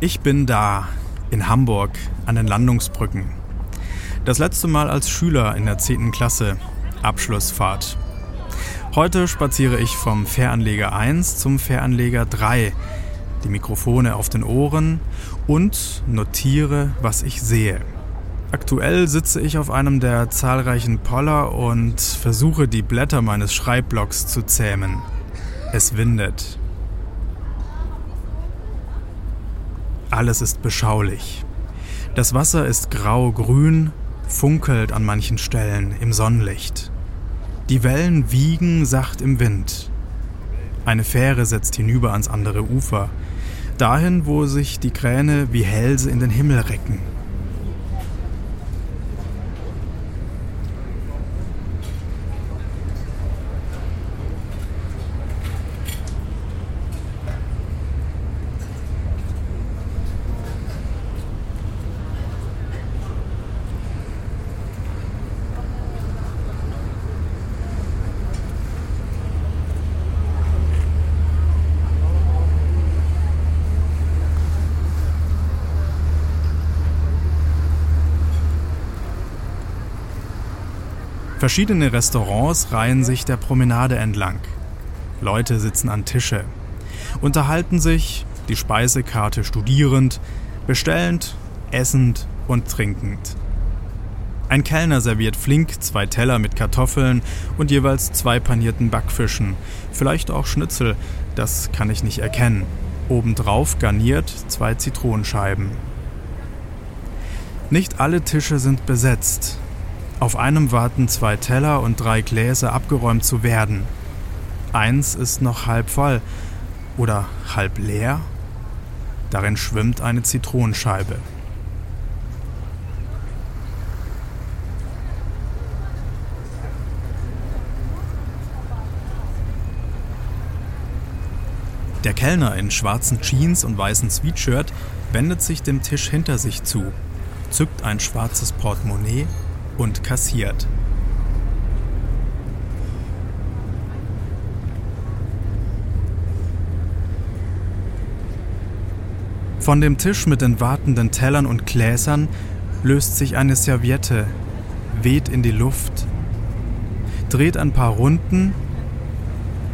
Ich bin da, in Hamburg, an den Landungsbrücken. Das letzte Mal als Schüler in der 10. Klasse, Abschlussfahrt. Heute spaziere ich vom Fähranleger 1 zum Fähranleger 3, die Mikrofone auf den Ohren und notiere, was ich sehe. Aktuell sitze ich auf einem der zahlreichen Poller und versuche die Blätter meines Schreibblocks zu zähmen. Es windet. Alles ist beschaulich. Das Wasser ist grau-grün, funkelt an manchen Stellen im Sonnenlicht. Die Wellen wiegen sacht im Wind. Eine Fähre setzt hinüber ans andere Ufer, dahin, wo sich die Kräne wie Hälse in den Himmel recken. Verschiedene Restaurants reihen sich der Promenade entlang. Leute sitzen an Tische, unterhalten sich, die Speisekarte studierend, bestellend, essend und trinkend. Ein Kellner serviert flink zwei Teller mit Kartoffeln und jeweils zwei panierten Backfischen, vielleicht auch Schnitzel, das kann ich nicht erkennen. Obendrauf garniert zwei Zitronenscheiben. Nicht alle Tische sind besetzt, auf einem warten zwei Teller und drei Gläser abgeräumt zu werden. Eins ist noch halb voll oder halb leer. Darin schwimmt eine Zitronenscheibe. Der Kellner in schwarzen Jeans und weißem Sweatshirt wendet sich dem Tisch hinter sich zu, zückt ein schwarzes Portemonnaie und kassiert. Von dem Tisch mit den wartenden Tellern und Gläsern löst sich eine Serviette, weht in die Luft, dreht ein paar Runden,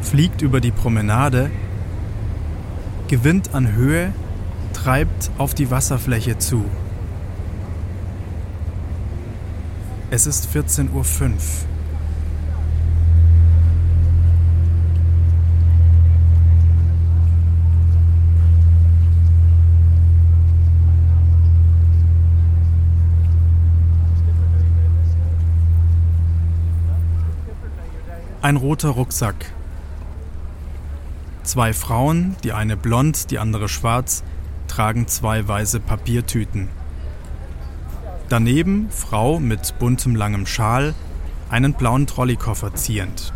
fliegt über die Promenade, gewinnt an Höhe, treibt auf die Wasserfläche zu. Es ist 14.05 Uhr. Ein roter Rucksack. Zwei Frauen, die eine blond, die andere schwarz, tragen zwei weiße Papiertüten. Daneben Frau mit buntem langem Schal, einen blauen Trolleykoffer ziehend.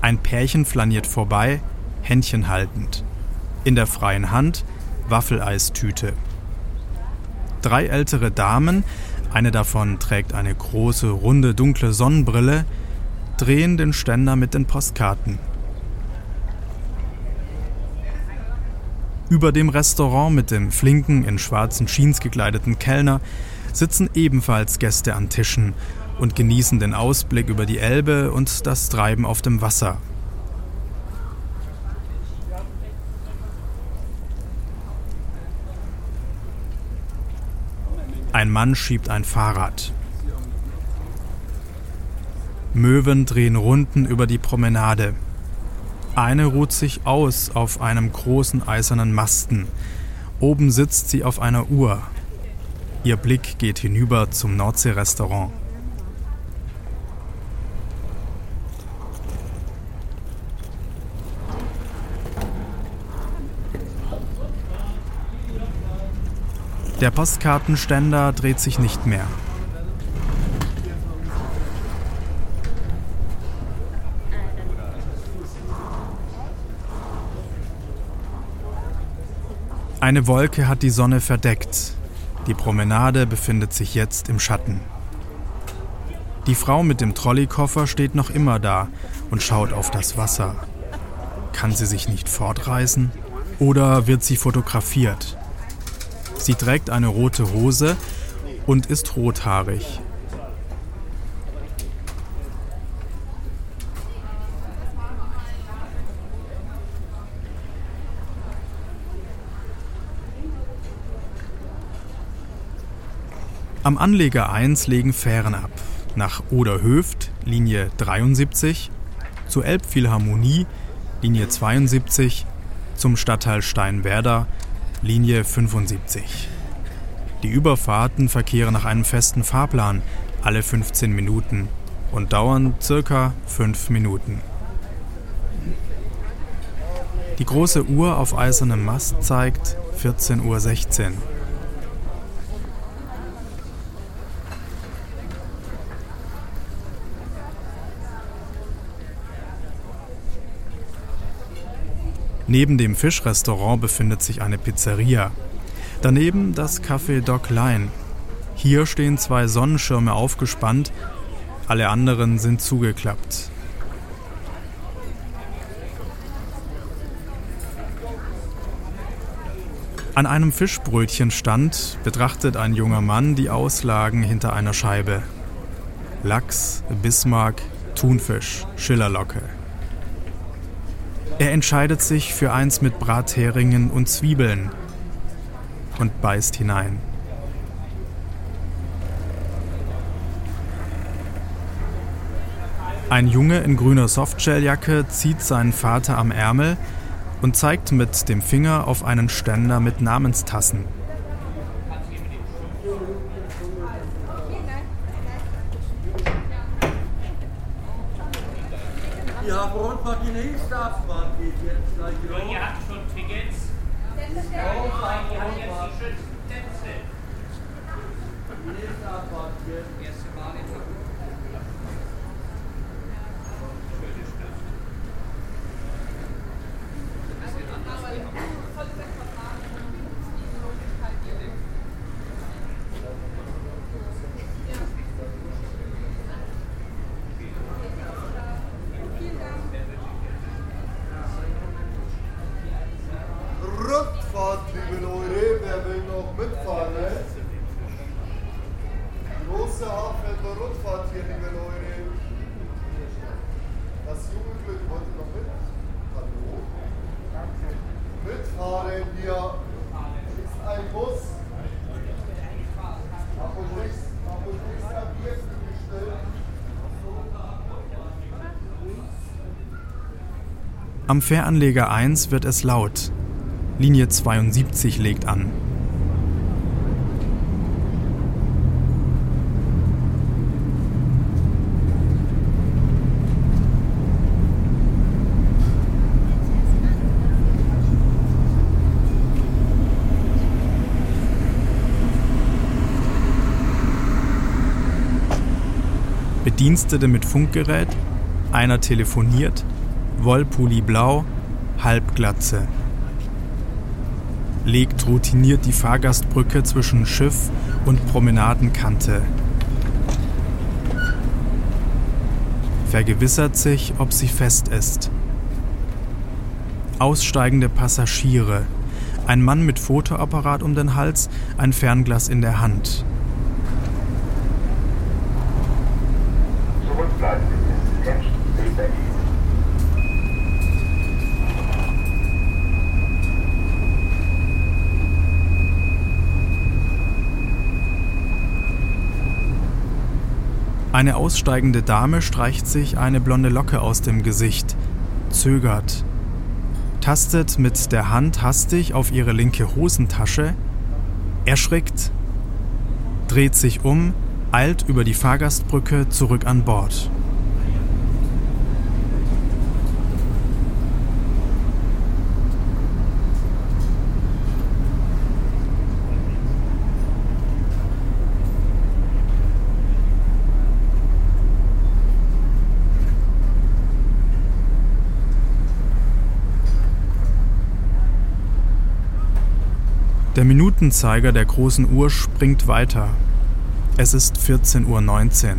Ein Pärchen flaniert vorbei, Händchen haltend. In der freien Hand Waffeleistüte. Drei ältere Damen, eine davon trägt eine große, runde, dunkle Sonnenbrille, drehen den Ständer mit den Postkarten. Über dem Restaurant mit dem flinken, in schwarzen Jeans gekleideten Kellner sitzen ebenfalls Gäste an Tischen und genießen den Ausblick über die Elbe und das Treiben auf dem Wasser. Ein Mann schiebt ein Fahrrad. Möwen drehen Runden über die Promenade. Eine ruht sich aus auf einem großen eisernen Masten. Oben sitzt sie auf einer Uhr. Ihr Blick geht hinüber zum Nordsee-Restaurant. Der Postkartenständer dreht sich nicht mehr. Eine Wolke hat die Sonne verdeckt. Die Promenade befindet sich jetzt im Schatten. Die Frau mit dem Trolleykoffer steht noch immer da und schaut auf das Wasser. Kann sie sich nicht fortreißen? Oder wird sie fotografiert? Sie trägt eine rote Hose und ist rothaarig. Am Anleger 1 legen Fähren ab. Nach Oderhöft, Linie 73, zur Elbphilharmonie, Linie 72, zum Stadtteil Steinwerder, Linie 75. Die Überfahrten verkehren nach einem festen Fahrplan alle 15 Minuten und dauern circa 5 Minuten. Die große Uhr auf eisernem Mast zeigt 14.16 Uhr. Neben dem Fischrestaurant befindet sich eine Pizzeria. Daneben das Café Doc Line. Hier stehen zwei Sonnenschirme aufgespannt, alle anderen sind zugeklappt. An einem Fischbrötchenstand betrachtet ein junger Mann die Auslagen hinter einer Scheibe. Lachs, Bismarck, Thunfisch, Schillerlocke. Er entscheidet sich für eins mit Bratheringen und Zwiebeln und beißt hinein. Ein Junge in grüner Softshelljacke zieht seinen Vater am Ärmel und zeigt mit dem Finger auf einen Ständer mit Namenstassen. Ja, Abfahrt geht jetzt gleich. Ihr habt schon Tickets. Ihr habt jetzt die schönsten Plätze. Erste Mal in Rückfahrt, liebe Leute, wer will noch mitfahren? Ne? Große Hafen Rückfahrt hier, liebe Leute. Das Jugendglück wollte noch mit. Hallo? Mitfahren hier. Ist ein Bus. Ab und nichts, ab und nichts am Bierflügel gestellt. Am Fähranleger 1 wird es laut. Linie 72 legt an. Bedienstete mit Funkgerät, einer telefoniert, Wollpulli blau, Halbglatze. Legt routiniert die Fahrgastbrücke zwischen Schiff und Promenadenkante. Vergewissert sich, ob sie fest ist. Aussteigende Passagiere. Ein Mann mit Fotoapparat um den Hals, ein Fernglas in der Hand. Zurückbleiben Eine aussteigende Dame streicht sich eine blonde Locke aus dem Gesicht, zögert, tastet mit der Hand hastig auf ihre linke Hosentasche, erschrickt, dreht sich um, eilt über die Fahrgastbrücke zurück an Bord. Der Minutenzeiger der großen Uhr springt weiter. Es ist 14.19 Uhr.